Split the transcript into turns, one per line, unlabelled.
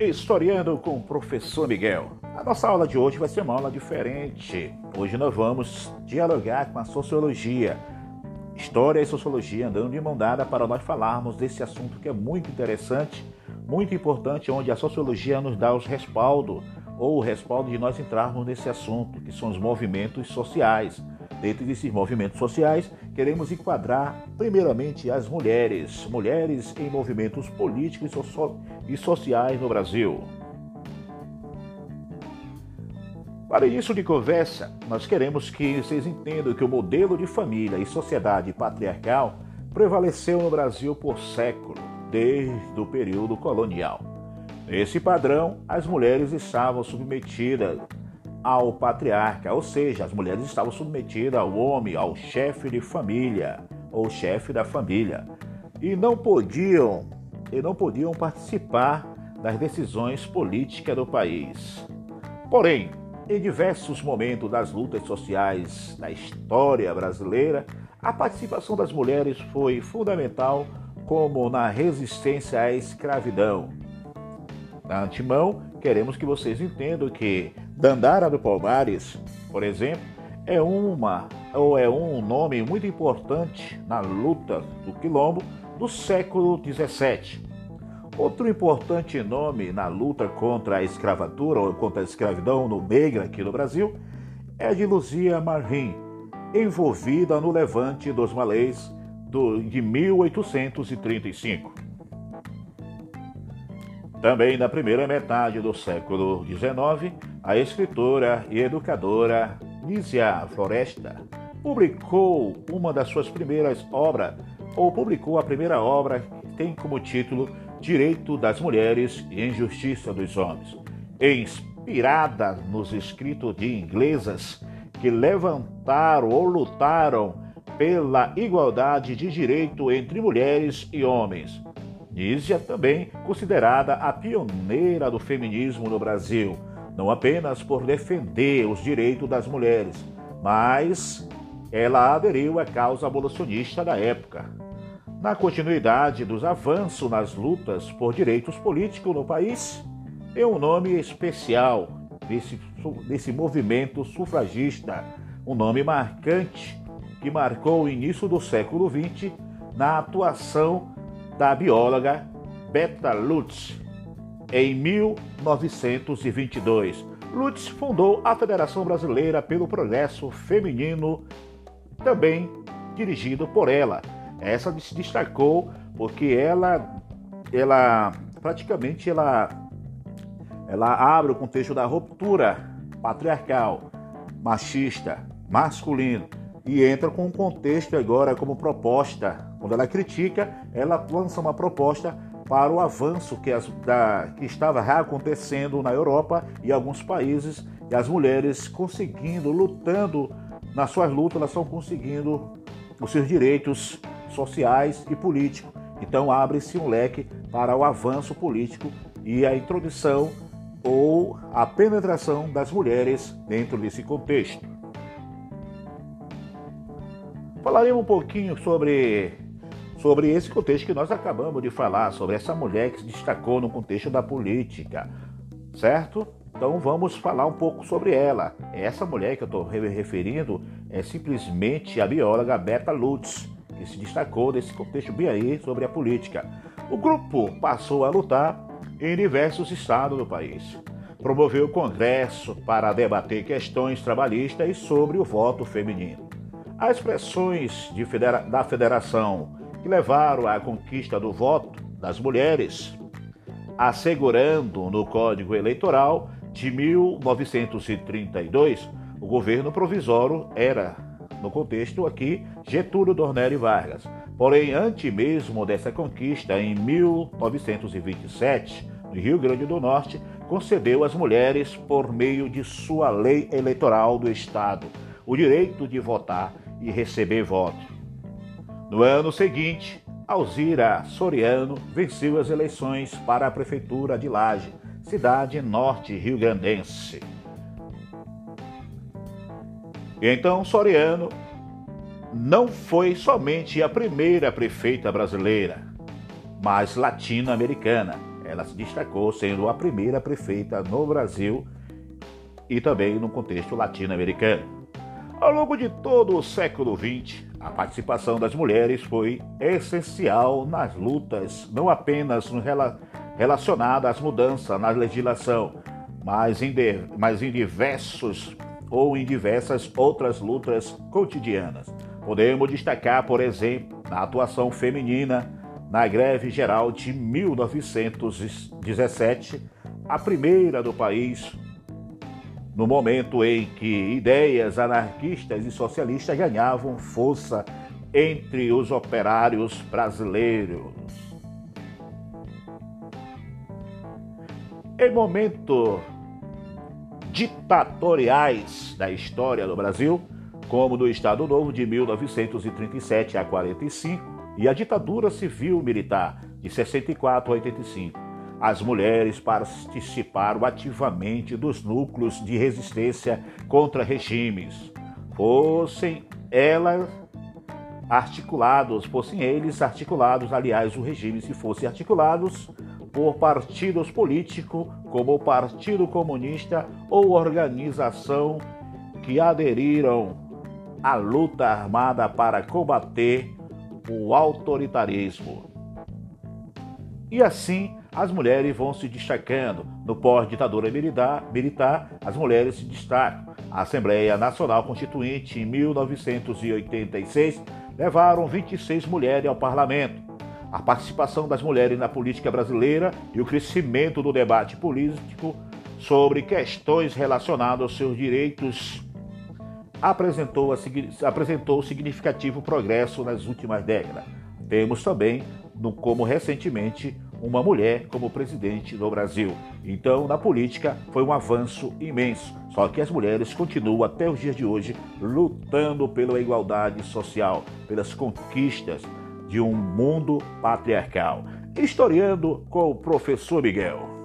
Historiando com o professor Miguel. A nossa aula de hoje vai ser uma aula diferente. Hoje nós vamos dialogar com a sociologia. História e sociologia andando de mão dada para nós falarmos desse assunto que é muito interessante, muito importante, onde a sociologia nos dá os respaldo ou o respaldo de nós entrarmos nesse assunto, que são os movimentos sociais. Dentro desses movimentos sociais, queremos enquadrar, primeiramente, as mulheres, mulheres em movimentos políticos e sociais no Brasil. Para início de conversa, nós queremos que vocês entendam que o modelo de família e sociedade patriarcal prevaleceu no Brasil por séculos, desde o período colonial. Nesse padrão, as mulheres estavam submetidas ao patriarca, ou seja, as mulheres estavam submetidas ao homem, ao chefe de família ou chefe da família, e não podiam e não podiam participar das decisões políticas do país. Porém, em diversos momentos das lutas sociais da história brasileira, a participação das mulheres foi fundamental, como na resistência à escravidão. Na antemão, queremos que vocês entendam que Dandara do Palmares, por exemplo, é uma ou é um nome muito importante na luta do quilombo do século XVII. Outro importante nome na luta contra a escravatura ou contra a escravidão no negra aqui no Brasil é de Luzia Marim, envolvida no levante dos malês de 1835. Também na primeira metade do século XIX, a escritora e educadora Nízia Floresta publicou uma das suas primeiras obras, ou publicou a primeira obra que tem como título Direito das Mulheres e Injustiça dos Homens, inspirada nos escritos de inglesas que levantaram ou lutaram pela igualdade de direito entre mulheres e homens Nízia também considerada a pioneira do feminismo no Brasil, não apenas por defender os direitos das mulheres, mas ela aderiu à causa abolicionista da época. Na continuidade dos avanços nas lutas por direitos políticos no país, é um nome especial desse, desse movimento sufragista, um nome marcante que marcou o início do século XX na atuação da bióloga Beta Lutz em 1922. Lutz fundou a Federação Brasileira pelo Progresso Feminino, também dirigido por ela. Essa se destacou porque ela, ela praticamente ela, ela abre o contexto da ruptura patriarcal, machista, masculino e entra com um contexto agora como proposta quando ela critica, ela lança uma proposta para o avanço que, as, da, que estava acontecendo na Europa e alguns países, e as mulheres conseguindo, lutando, nas suas lutas, elas estão conseguindo os seus direitos sociais e políticos. Então abre-se um leque para o avanço político e a introdução ou a penetração das mulheres dentro desse contexto. Falaremos um pouquinho sobre sobre esse contexto que nós acabamos de falar, sobre essa mulher que se destacou no contexto da política, certo? Então vamos falar um pouco sobre ela. Essa mulher que eu estou referindo é simplesmente a bióloga Berta Lutz, que se destacou nesse contexto bem aí sobre a política. O grupo passou a lutar em diversos estados do país. Promoveu o congresso para debater questões trabalhistas e sobre o voto feminino. As pressões federa da federação que levaram à conquista do voto das mulheres, assegurando no Código Eleitoral de 1932 o governo provisório era, no contexto aqui, Getúlio Dornelles Vargas. Porém, antes mesmo dessa conquista, em 1927, no Rio Grande do Norte, concedeu às mulheres, por meio de sua lei eleitoral do Estado, o direito de votar e receber voto. No ano seguinte, Alzira Soriano venceu as eleições para a prefeitura de Laje, cidade norte rio-grandense. Então Soriano não foi somente a primeira prefeita brasileira, mas latino-americana. ela se destacou sendo a primeira prefeita no Brasil e também no contexto latino-americano. Ao longo de todo o século XX, a participação das mulheres foi essencial nas lutas, não apenas no relacionada às mudanças na legislação, mas em, mas em diversos ou em diversas outras lutas cotidianas. Podemos destacar, por exemplo, a atuação feminina na greve geral de 1917, a primeira do país, no momento em que ideias anarquistas e socialistas ganhavam força entre os operários brasileiros. Em momentos ditatoriais da história do Brasil, como do Estado Novo de 1937 a 45 e a ditadura civil-militar de 64 a 85, as mulheres participaram ativamente dos núcleos de resistência contra regimes, fossem elas articulados, fossem eles articulados, aliás, o regime se fosse articulados por partidos políticos como o Partido Comunista ou organização que aderiram à luta armada para combater o autoritarismo. E assim as mulheres vão se destacando. No pós-ditadura militar, as mulheres se destacam. A Assembleia Nacional Constituinte, em 1986, levaram 26 mulheres ao parlamento a participação das mulheres na política brasileira e o crescimento do debate político sobre questões relacionadas aos seus direitos apresentou, apresentou significativo progresso nas últimas décadas. Temos também, como recentemente, uma mulher como presidente do Brasil. Então, na política, foi um avanço imenso. Só que as mulheres continuam até os dias de hoje lutando pela igualdade social, pelas conquistas de um mundo patriarcal. Historiando com o professor Miguel.